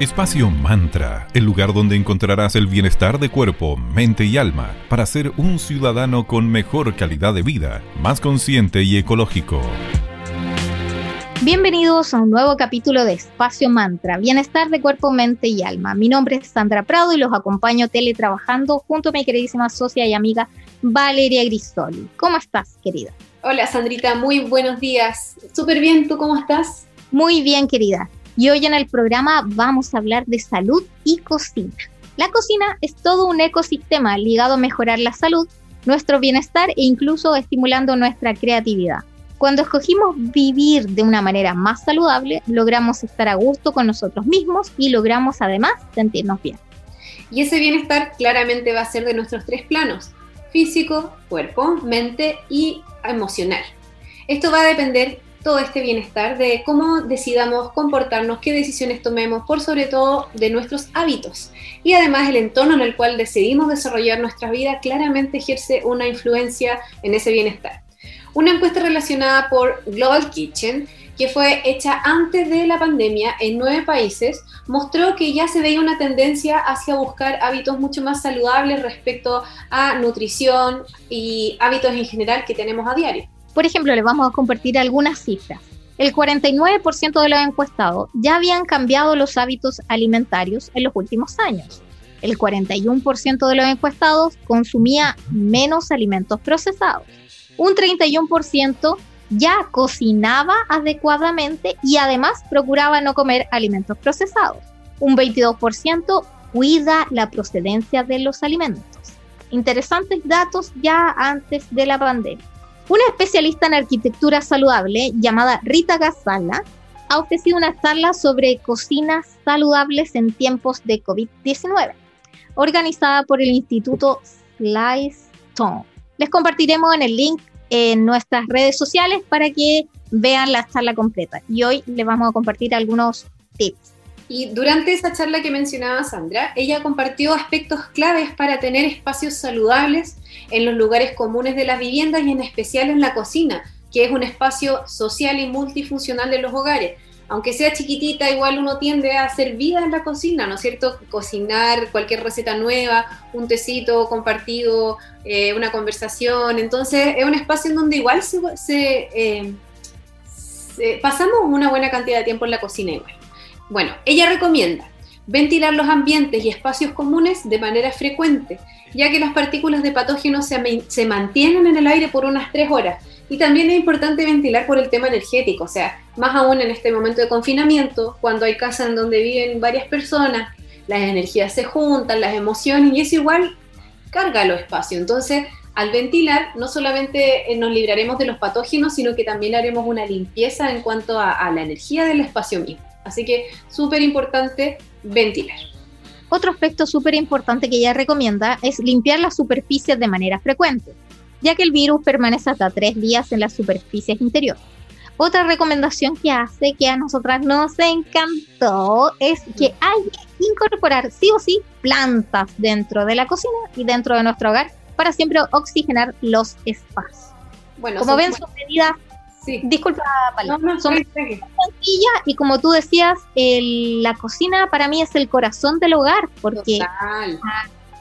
Espacio Mantra, el lugar donde encontrarás el bienestar de cuerpo, mente y alma para ser un ciudadano con mejor calidad de vida, más consciente y ecológico. Bienvenidos a un nuevo capítulo de Espacio Mantra, Bienestar de Cuerpo, Mente y Alma. Mi nombre es Sandra Prado y los acompaño teletrabajando junto a mi queridísima socia y amiga Valeria Grisoli. ¿Cómo estás, querida? Hola, Sandrita, muy buenos días. Súper bien, ¿tú cómo estás? Muy bien, querida. Y hoy en el programa vamos a hablar de salud y cocina. La cocina es todo un ecosistema ligado a mejorar la salud, nuestro bienestar e incluso estimulando nuestra creatividad. Cuando escogimos vivir de una manera más saludable, logramos estar a gusto con nosotros mismos y logramos además sentirnos bien. Y ese bienestar claramente va a ser de nuestros tres planos, físico, cuerpo, mente y emocional. Esto va a depender todo este bienestar, de cómo decidamos comportarnos, qué decisiones tomemos, por sobre todo de nuestros hábitos. Y además el entorno en el cual decidimos desarrollar nuestra vida claramente ejerce una influencia en ese bienestar. Una encuesta relacionada por Global Kitchen, que fue hecha antes de la pandemia en nueve países, mostró que ya se veía una tendencia hacia buscar hábitos mucho más saludables respecto a nutrición y hábitos en general que tenemos a diario. Por ejemplo, les vamos a compartir algunas cifras. El 49% de los encuestados ya habían cambiado los hábitos alimentarios en los últimos años. El 41% de los encuestados consumía menos alimentos procesados. Un 31% ya cocinaba adecuadamente y además procuraba no comer alimentos procesados. Un 22% cuida la procedencia de los alimentos. Interesantes datos ya antes de la pandemia. Una especialista en arquitectura saludable llamada Rita Gazala ha ofrecido una charla sobre cocinas saludables en tiempos de COVID-19, organizada por el Instituto Slice Stone. Les compartiremos en el link en nuestras redes sociales para que vean la charla completa. Y hoy les vamos a compartir algunos tips. Y durante esa charla que mencionaba Sandra, ella compartió aspectos claves para tener espacios saludables en los lugares comunes de las viviendas y en especial en la cocina, que es un espacio social y multifuncional de los hogares. Aunque sea chiquitita, igual uno tiende a hacer vida en la cocina, ¿no es cierto? Cocinar cualquier receta nueva, un tecito compartido, eh, una conversación. Entonces, es un espacio en donde igual se, eh, pasamos una buena cantidad de tiempo en la cocina igual. Bueno, ella recomienda ventilar los ambientes y espacios comunes de manera frecuente, ya que las partículas de patógenos se, mantienen en el aire por unas tres horas. Y también es importante ventilar por el tema energético, o sea, más aún en este momento de confinamiento, cuando hay casas en donde viven varias personas, las energías se juntan, las emociones, y eso igual carga los espacios. Entonces, al ventilar, no solamente eh, nos libraremos de los patógenos, sino que también haremos una limpieza en cuanto a la energía del espacio mismo. Así que súper importante ventilar. Otro aspecto súper importante que ella recomienda es limpiar las superficies de manera frecuente, ya que el virus permanece hasta tres días en las superficies interiores. Otra recomendación que hace que a nosotras nos encantó es que hay que incorporar sí o sí plantas dentro de la cocina y dentro de nuestro hogar para siempre oxigenar los espacios. Bueno, Como ven, son medidas Disculpa, son sencillas y como tú decías, la cocina para mí es el corazón del hogar, porque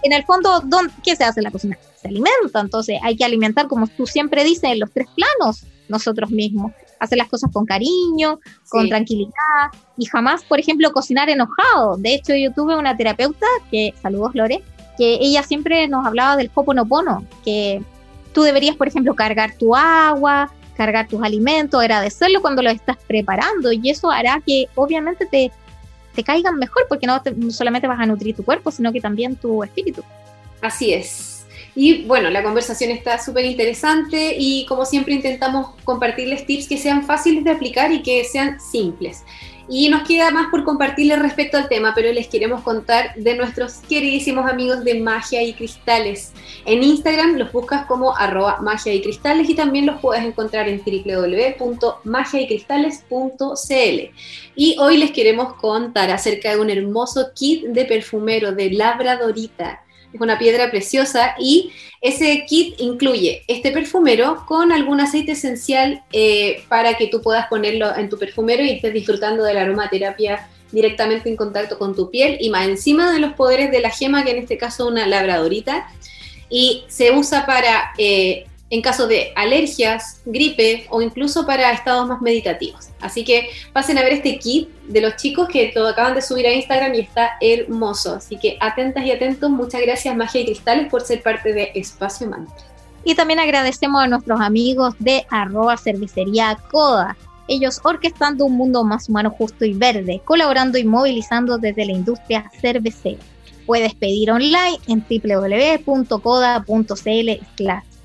en el fondo, ¿qué se hace en la cocina? Se alimenta, entonces hay que alimentar, como tú siempre dices, en los tres planos nosotros mismos. Hacer las cosas con cariño, con tranquilidad y jamás, por ejemplo, cocinar enojado. De hecho, yo tuve una terapeuta, que, saludos Lore, que ella siempre nos hablaba del pono que tú deberías, por ejemplo, cargar tu agua, cargar tus alimentos, agradecerlo cuando lo estás preparando y eso hará que obviamente te, te caigan mejor porque no, no solamente vas a nutrir tu cuerpo, sino que también tu espíritu. Así es. Y bueno, la conversación está súper interesante y como siempre intentamos compartirles tips que sean fáciles de aplicar y que sean simples. Y nos queda más por compartirles respecto al tema, pero les queremos contar de nuestros queridísimos amigos de Magia y Cristales. En Instagram los buscas como arroba magia y cristales y también los puedes encontrar en www.magiaycristales.cl. Y hoy les queremos contar acerca de un hermoso kit de perfumero de Labradorita es una piedra preciosa y ese kit incluye este perfumero con algún aceite esencial eh, para que tú puedas ponerlo en tu perfumero y estés disfrutando de la aromaterapia directamente en contacto con tu piel y más encima de los poderes de la gema, que en este caso es una labradorita, y se usa para eh, en caso de alergias, gripe o incluso para estados más meditativos. Así que pasen a ver este kit de los chicos que todo acaban de subir a Instagram y está hermoso. Así que atentas y atentos, muchas gracias Magia y Cristales por ser parte de Espacio Mantra. Y también agradecemos a nuestros amigos de arroba Coda. Ellos orquestando un mundo más humano, justo y verde, colaborando y movilizando desde la industria cervecera. Puedes pedir online en www.coda.cl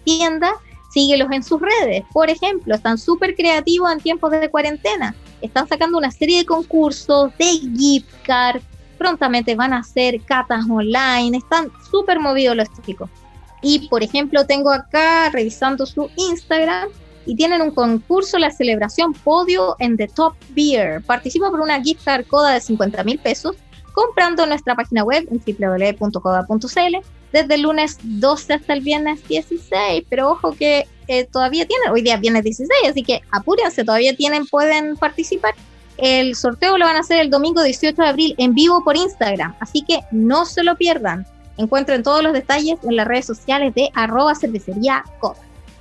tienda, síguelos en sus redes. Por ejemplo, están súper creativos en tiempos de cuarentena. Están sacando una serie de concursos, de gift card. Prontamente van a hacer catas online. Están súper movidos los chicos. Y por ejemplo, tengo acá revisando su Instagram y tienen un concurso, la celebración podio en The Top Beer. Participa por una gift card coda de 50 mil pesos comprando nuestra página web en www.coda.cl desde el lunes 12 hasta el viernes 16, pero ojo que eh, todavía tienen, hoy día viernes 16, así que apúrense, todavía tienen, pueden participar. El sorteo lo van a hacer el domingo 18 de abril en vivo por Instagram, así que no se lo pierdan. Encuentren todos los detalles en las redes sociales de arroba cervecería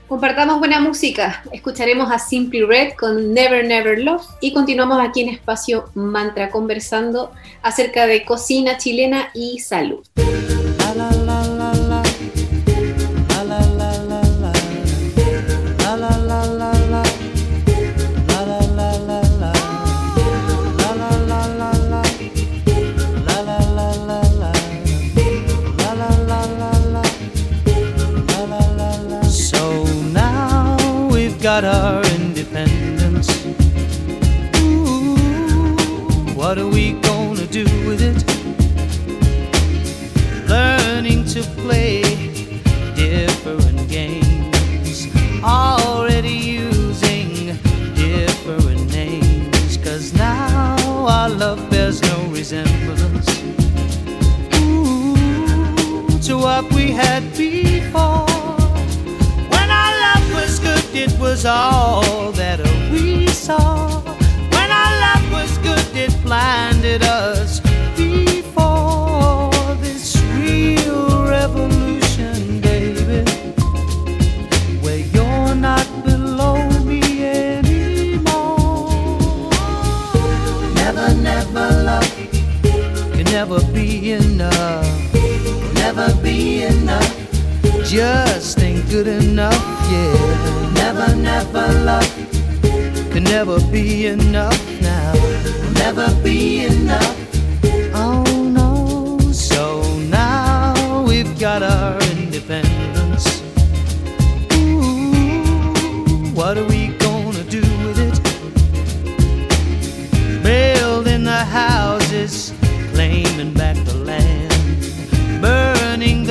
Compartamos buena música. Escucharemos a Simply Red con Never Never Love y continuamos aquí en Espacio Mantra conversando acerca de cocina chilena y salud. Got our independence. Ooh, what are we Never be enough. Just ain't good enough, yeah never, never love can never be enough now. Never be enough. Oh no. So now we've got our independence. Ooh, what are we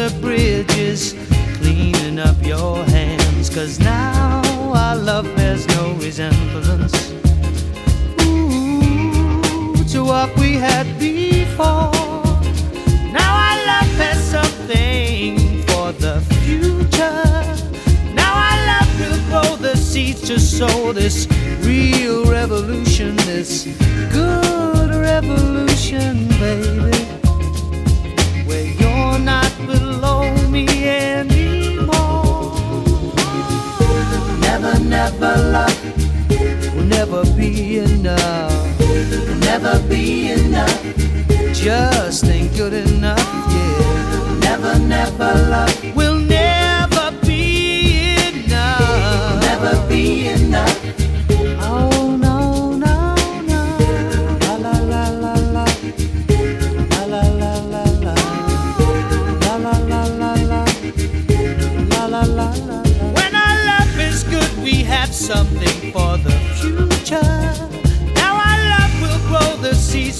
the bridges, cleaning up your hands, cause now our love bears no resemblance Ooh, to what we had before. Now our love has something for the future. Now our love will grow the seeds to sow this real revolution, this good revolution, baby. Never, love will never be enough. Will never be enough. Just ain't good enough, yeah. Never, never love will never be enough. Will never be enough.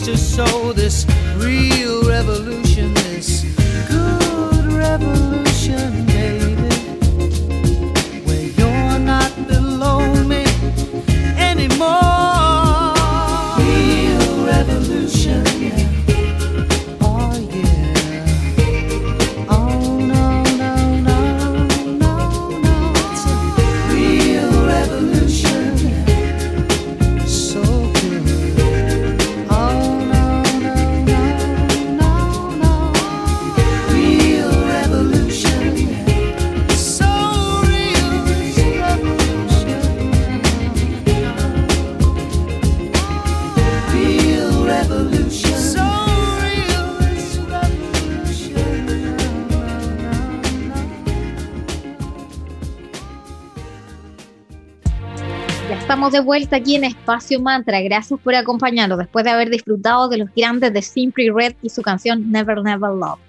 To sow this real de vuelta aquí en Espacio Mantra. Gracias por acompañarnos después de haber disfrutado de los grandes de Simply Red y su canción Never Never Love.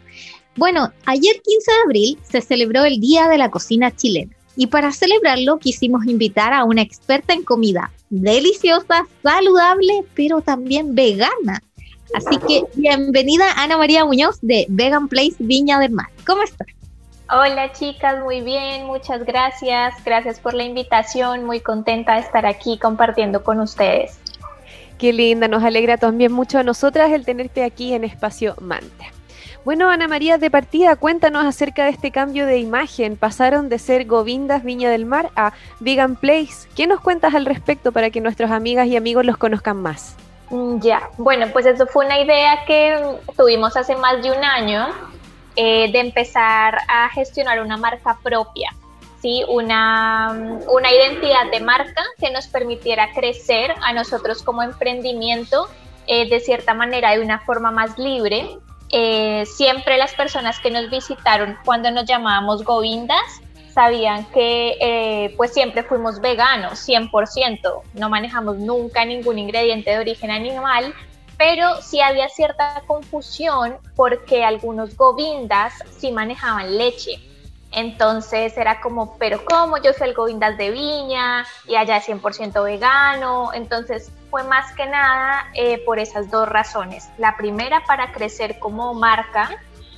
Bueno, ayer 15 de abril se celebró el Día de la Cocina Chilena y para celebrarlo quisimos invitar a una experta en comida deliciosa, saludable, pero también vegana. Así que bienvenida Ana María Muñoz de Vegan Place Viña del Mar. ¿Cómo estás? Hola chicas, muy bien, muchas gracias. Gracias por la invitación, muy contenta de estar aquí compartiendo con ustedes. Qué linda, nos alegra también mucho a nosotras el tenerte aquí en Espacio Mantra. Bueno, Ana María, de partida, cuéntanos acerca de este cambio de imagen. Pasaron de ser Govindas Viña del Mar a Vegan Place. ¿Qué nos cuentas al respecto para que nuestras amigas y amigos los conozcan más? Mm, ya, bueno, pues eso fue una idea que tuvimos hace más de un año eh, de empezar a gestionar una marca propia, ¿sí? una, una identidad de marca que nos permitiera crecer a nosotros como emprendimiento eh, de cierta manera de una forma más libre. Eh, siempre las personas que nos visitaron cuando nos llamábamos Govindas sabían que pues siempre fuimos veganos, 100%, no manejamos nunca ningún ingrediente de origen animal, pero sí había cierta confusión porque algunos govindas sí manejaban leche. Entonces era como, pero ¿cómo? Yo soy el govindas de viña y allá es 100% vegano. Entonces fue más que nada eh, por esas dos razones. La primera para crecer como marca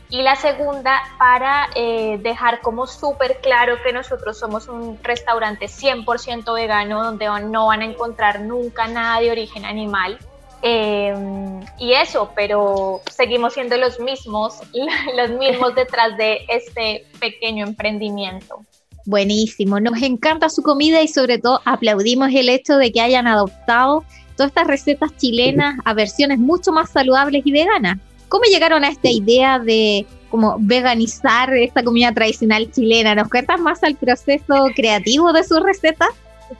y la segunda para eh, dejar como súper claro que nosotros somos un restaurante 100% vegano donde no van a encontrar nunca nada de origen animal Em, y eso, pero seguimos siendo los mismos, los mismos detrás de este pequeño emprendimiento. Buenísimo, nos encanta su comida y sobre todo aplaudimos el hecho de que hayan adoptado todas estas recetas chilenas a versiones mucho más saludables y veganas. ¿Cómo llegaron a esta idea de como veganizar esta comida tradicional chilena? ¿Nos cuentas más al proceso creativo de sus recetas?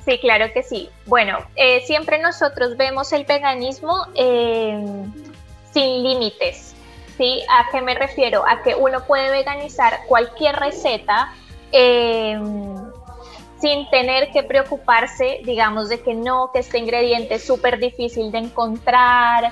Sí, claro que sí. Bueno, eh, siempre nosotros vemos el veganismo eh, sin límites. ¿sí? ¿A qué me refiero? A que uno puede veganizar cualquier receta eh, sin tener que preocuparse, digamos, de que no, que este ingrediente es súper difícil de encontrar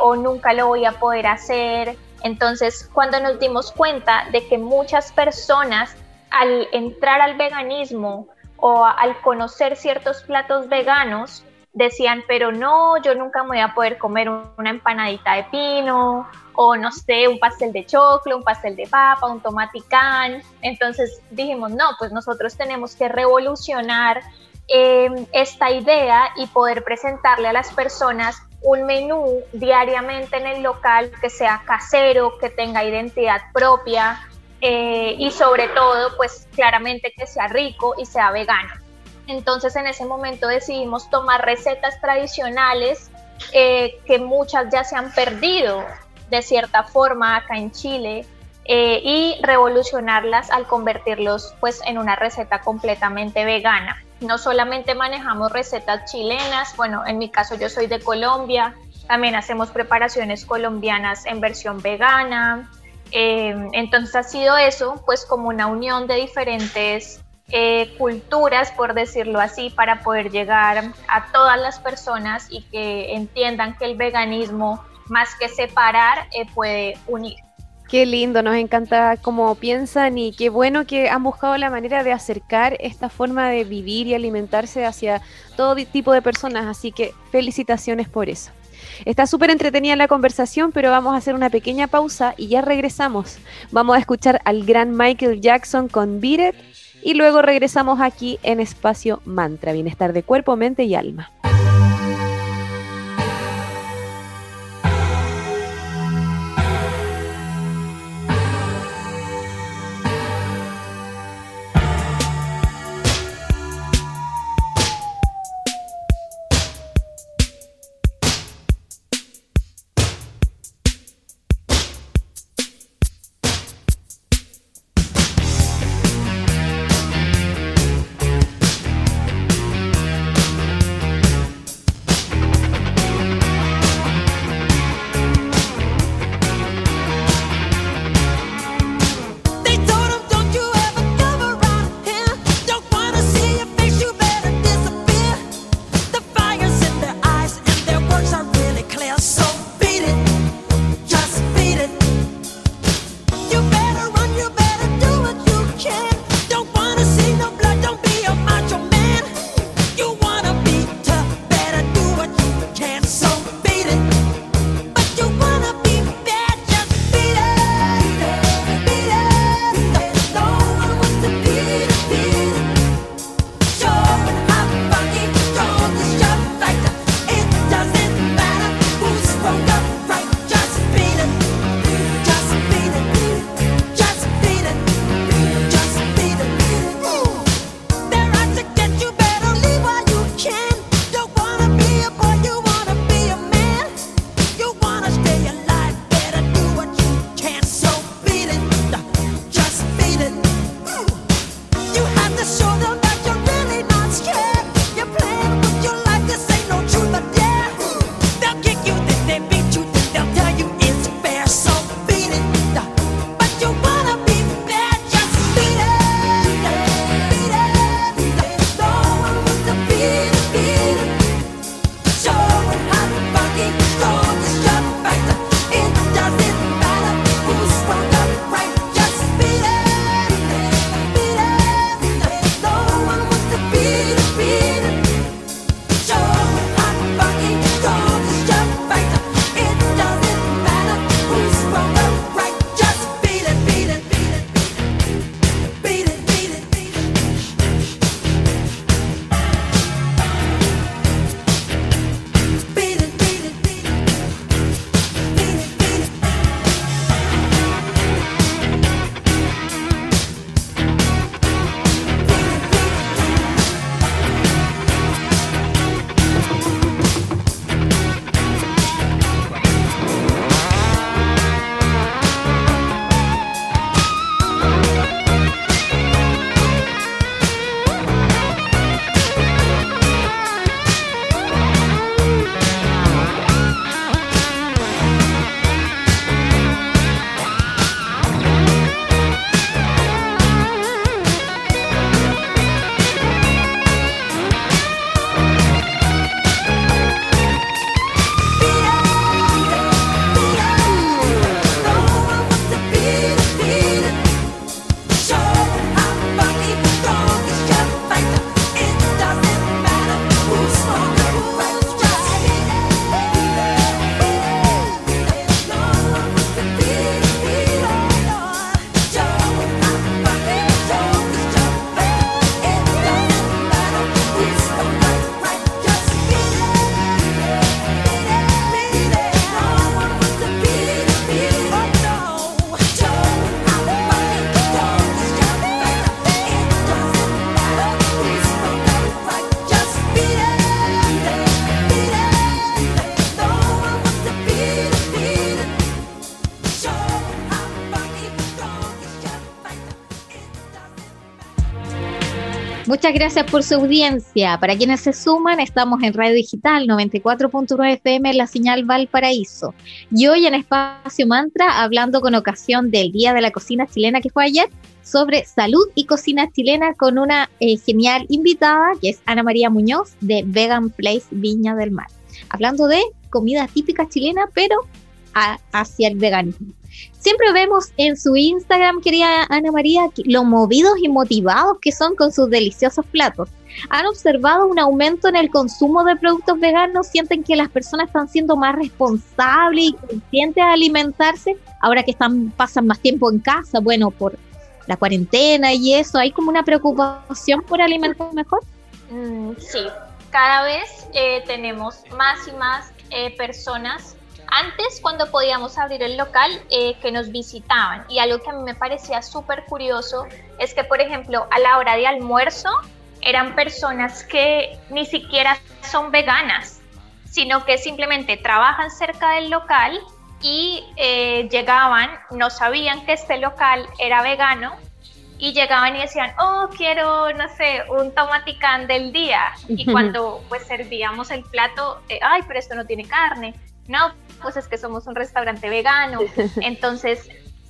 o nunca lo voy a poder hacer. Entonces, cuando nos dimos cuenta de que muchas personas al entrar al veganismo o al conocer ciertos platos veganos, decían, pero no, yo nunca me voy a poder comer una empanadita de pino, o no sé, un pastel de choclo, un pastel de papa, un tomaticán. Entonces dijimos, no, pues nosotros tenemos que revolucionar em, esta idea y poder presentarle a las personas un menú diariamente en el local que sea casero, que tenga identidad propia, eh, y sobre todo, pues claramente que sea rico y sea vegano. Entonces en ese momento decidimos tomar recetas tradicionales eh, que muchas ya se han perdido de cierta forma acá en Chile eh, y revolucionarlas al convertirlos pues en una receta completamente vegana. No solamente manejamos recetas chilenas, bueno, en mi caso yo soy de Colombia, también hacemos preparaciones colombianas en versión vegana, eh, entonces ha sido eso, pues como una unión de diferentes eh, culturas, por decirlo así, para poder llegar a todas las personas y que entiendan que el veganismo, más que separar, eh, puede unir. Qué lindo, nos encanta cómo piensan y qué bueno que han buscado la manera de acercar esta forma de vivir y alimentarse hacia todo tipo de personas, así que felicitaciones por eso. Está súper entretenida la conversación, pero vamos a hacer una pequeña pausa y ya regresamos. Vamos a escuchar al gran Michael Jackson con Beat It y luego regresamos aquí en Espacio Mantra, Bienestar de Cuerpo, Mente y Alma. Muchas gracias por su audiencia. Para quienes se suman, estamos en Radio Digital 94.9 FM la señal Valparaíso. Y hoy en Espacio Mantra, hablando con ocasión del Día de la Cocina Chilena que fue ayer, sobre salud y cocina chilena con una eh, genial invitada que es Ana María Muñoz de Vegan Place Viña del Mar. Hablando de comida típica chilena, pero hacia el veganismo. Siempre vemos en su Instagram, querida Ana María, lo movidos y motivados que son con sus deliciosos platos. ¿Han observado un aumento en el consumo de productos veganos? ¿Sienten que las personas están siendo más responsables y conscientes de alimentarse ahora que están pasan más tiempo en casa? Bueno, por la cuarentena y eso, ¿hay como una preocupación por alimentar mejor? Mm, sí, cada vez eh, tenemos más y más eh, personas antes, cuando podíamos abrir el local, eh, que nos visitaban. Y algo que a mí me parecía súper curioso es que, por ejemplo, a la hora de almuerzo, eran personas que ni siquiera son veganas, sino que simplemente trabajan cerca del local y eh, llegaban, no sabían que este local era vegano y llegaban y decían, oh, quiero, no sé, un tomaticán del día. Y cuando pues servíamos el plato, eh, ay, pero esto no tiene carne. No, pues es que somos un restaurante vegano. Entonces,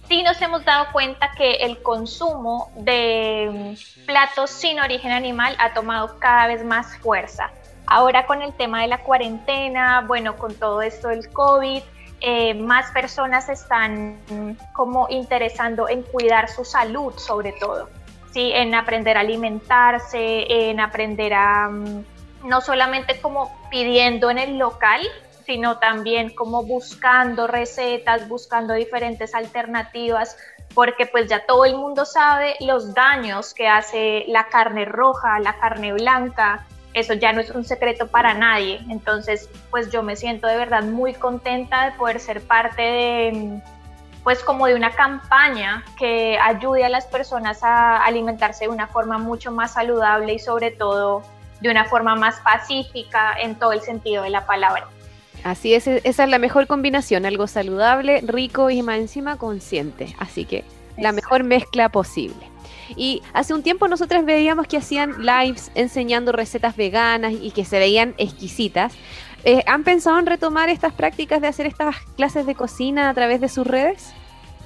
sí nos hemos dado cuenta que el consumo de mm, platos sin origen animal ha tomado cada vez más fuerza. Ahora con el tema de la cuarentena, bueno, con todo esto del COVID, eh, más personas están mm, como interesando en cuidar su salud sobre todo, ¿sí? en aprender a alimentarse, en aprender a mm, no solamente como pidiendo en el local, sino también como buscando recetas, buscando diferentes alternativas, porque pues ya todo el mundo sabe los daños que hace la carne roja, la carne blanca, eso ya no es un secreto para nadie. Entonces, pues yo me siento de verdad muy contenta de poder ser parte de, pues como de una campaña que ayude a las personas a alimentarse de una forma mucho más saludable y sobre todo de una forma más pacífica en todo el sentido de la palabra. Así es, esa es la mejor combinación, algo saludable, rico y más encima consciente. Así que la mejor mezcla posible. Y hace un tiempo nosotros veíamos que hacían lives enseñando recetas veganas y que se veían exquisitas. Eh, ¿Han pensado en retomar estas prácticas de hacer estas clases de cocina a través de sus redes?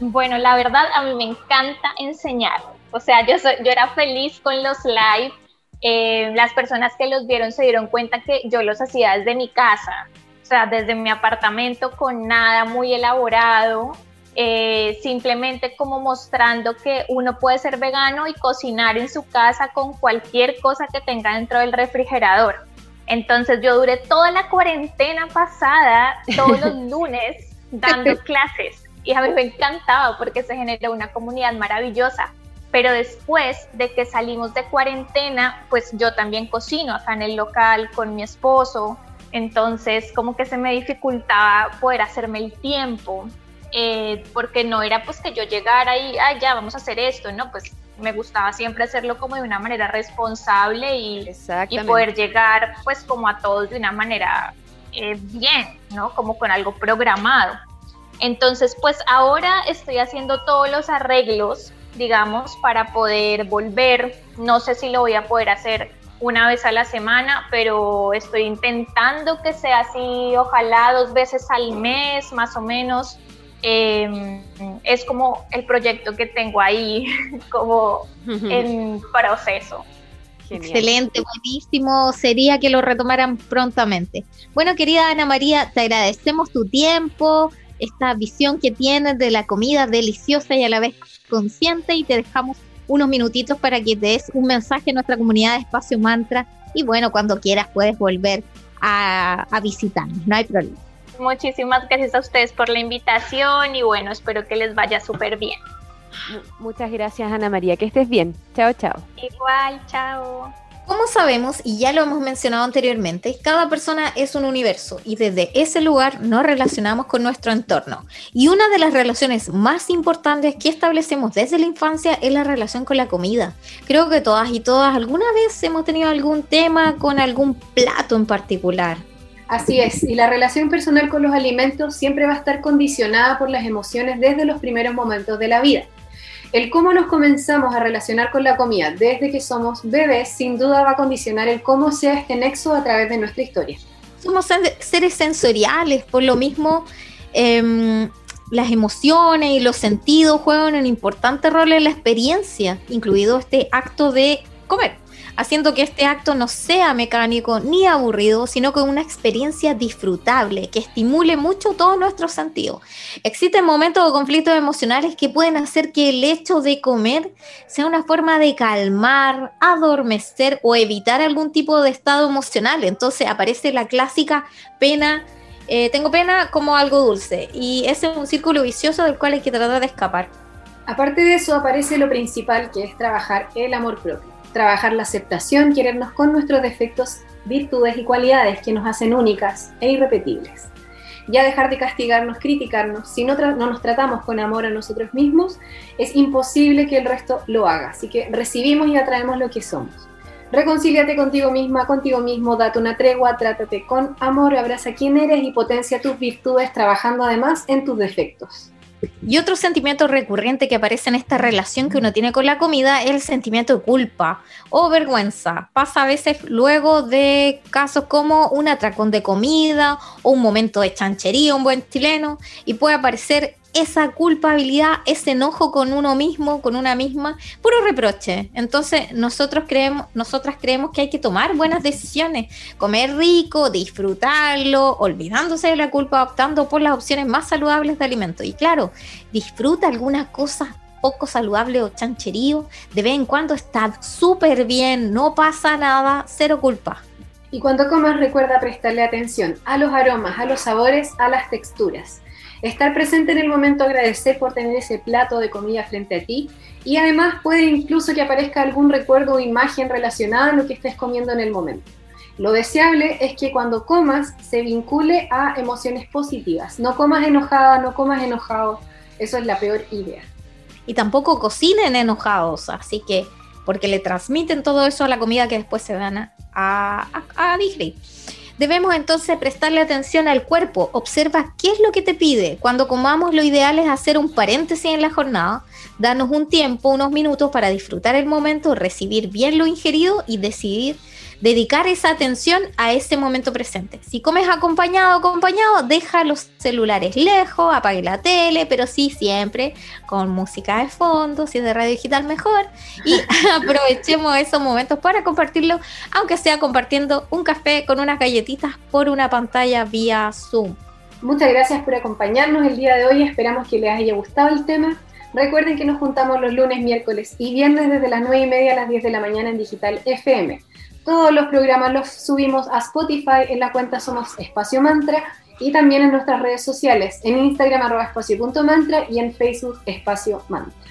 Bueno, la verdad a mí me encanta enseñar. O sea, yo, yo era feliz con los lives. Eh, las personas que los vieron se dieron cuenta que yo los hacía desde mi casa sea, desde mi apartamento con nada muy elaborado, eh, simplemente como mostrando que uno puede ser vegano y cocinar en su casa con cualquier cosa que tenga dentro del refrigerador. Entonces yo duré toda la cuarentena pasada, todos los lunes, dando clases y a mí me encantaba porque se generó una comunidad maravillosa. Pero después de que salimos de cuarentena, pues yo también cocino acá en el local con mi esposo, entonces, como que se me dificultaba poder hacerme el tiempo, eh, porque no era pues que yo llegara y, ah, ya, vamos a hacer esto, ¿no? Pues me gustaba siempre hacerlo como de una manera responsable y, y poder llegar pues como a todos de una manera eh, bien, ¿no? Como con algo programado. Entonces, pues ahora estoy haciendo todos los arreglos, digamos, para poder volver. No sé si lo voy a poder hacer una vez a la semana, pero estoy intentando que sea así, ojalá dos veces al mes, más o menos. Em, es como el proyecto que tengo ahí, como en proceso. Excelente, buenísimo. Sería que lo retomaran prontamente. Bueno, querida Ana María, te agradecemos tu tiempo, esta visión que tienes de la comida deliciosa y a la vez consciente y te dejamos unos minutitos para que te des un mensaje a nuestra comunidad de Espacio Mantra y bueno, cuando quieras puedes volver a, a visitarnos, no hay problema. Muchísimas gracias a ustedes por la invitación y bueno, espero que les vaya súper bien. Muchas gracias Ana María, que estés bien. Chao, chao. Igual, chao. Como sabemos, y ya lo hemos mencionado anteriormente, cada persona es un universo y desde ese lugar nos relacionamos con nuestro entorno. Y una de las relaciones más importantes que establecemos desde la infancia es la relación con la comida. Creo que todas y todas alguna vez hemos tenido algún tema con algún plato en particular. Así es, y la relación personal con los alimentos siempre va a estar condicionada por las emociones desde los primeros momentos de la vida. El cómo nos comenzamos a relacionar con la comida desde que somos bebés sin duda va a condicionar el cómo sea este nexo a través de nuestra historia. Somos seres sensoriales, por lo mismo em, las emociones y los sentidos juegan un importante rol en la experiencia, incluido este acto de comer haciendo que este acto no sea mecánico ni aburrido, sino con una experiencia disfrutable que estimule mucho todos nuestros sentidos. Existen momentos o conflictos emocionales que pueden hacer que el hecho de comer sea una forma de calmar, adormecer o evitar algún tipo de estado emocional. Entonces aparece la clásica pena. Eh, tengo pena como algo dulce y ese es un círculo vicioso del cual hay que tratar de escapar. Aparte de eso aparece lo principal que es trabajar el amor propio trabajar la aceptación, querernos con nuestros defectos, virtudes y cualidades que nos hacen únicas e irrepetibles. Ya dejar de castigarnos, criticarnos, si no, no nos tratamos con amor a nosotros mismos, es imposible que el resto lo haga. Así que recibimos y atraemos lo que somos. Reconcíliate contigo misma, contigo mismo, date una tregua, trátate con amor, abraza quién eres y potencia tus virtudes trabajando además en tus defectos. Y otro sentimiento recurrente que aparece en esta relación que uno tiene con la comida es el sentimiento de culpa o vergüenza. Pasa a veces luego de casos como un atracón de comida o un momento de chanchería, un buen chileno, y puede aparecer esa culpabilidad, ese enojo con uno mismo, con una misma, puro reproche. Entonces, nosotros creemos, nosotras creemos que hay que tomar buenas decisiones, comer rico, disfrutarlo, olvidándose de la culpa, optando por las opciones más saludables de alimento. Y claro, disfruta algunas cosas poco saludable o chancherío, de vez en cuando está súper bien, no pasa nada, cero culpa. Y cuando comas recuerda prestarle atención a los aromas, a los sabores, a las texturas. Estar presente en el momento, agradecer por tener ese plato de comida frente a ti y además puede incluso que aparezca algún recuerdo o imagen relacionada a lo que estés comiendo en el momento. Lo deseable es que cuando comas se vincule a emociones positivas. No comas enojada, no comas enojado. Eso es la peor idea. Y tampoco cocinen enojados, así que porque le transmiten todo eso a la comida que después se van a, a, a digerir. Debemos entonces prestarle atención al cuerpo. Observa qué es lo que te pide. Cuando comamos, lo ideal es hacer un paréntesis en la jornada, darnos un tiempo, unos minutos para disfrutar el momento, recibir bien lo ingerido y decidir dedicar esa atención a ese momento presente. Si comes acompañado o acompañado, deja los celulares lejos, apague la tele, pero sí siempre con música de fondo, si es de radio digital mejor, y aprovechemos esos momentos para compartirlo, aunque sea compartiendo un café con unas galletitas por una pantalla vía Zoom. Muchas gracias por acompañarnos el día de hoy, esperamos que les haya gustado el tema. Recuerden que nos juntamos los lunes, miércoles y viernes desde las 9 y media a las 10 de la mañana en Digital FM. Todos los programas los subimos a Spotify, en la cuenta somos Espacio Mantra y también en nuestras redes sociales, en Instagram arroba espacio.mantra y en Facebook Espacio Mantra.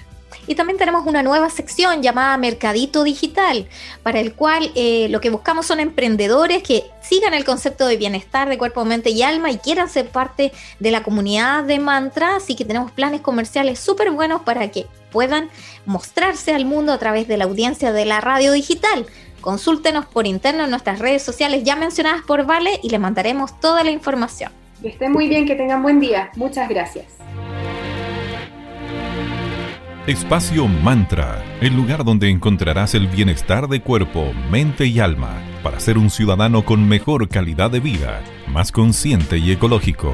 Y también tenemos una nueva sección llamada Mercadito Digital, para el cual eh, lo que buscamos son emprendedores que sigan el concepto de bienestar de cuerpo, mente y alma y quieran ser parte de la comunidad de Mantra. Así que tenemos planes comerciales súper buenos para que puedan mostrarse al mundo a través de la audiencia de la radio digital. Consúltenos por interno en nuestras redes sociales ya mencionadas por Vale y le mandaremos toda la información. Que estén muy bien, que tengan buen día. Muchas gracias. Espacio Mantra, el lugar donde encontrarás el bienestar de cuerpo, mente y alma para ser un ciudadano con mejor calidad de vida, más consciente y ecológico.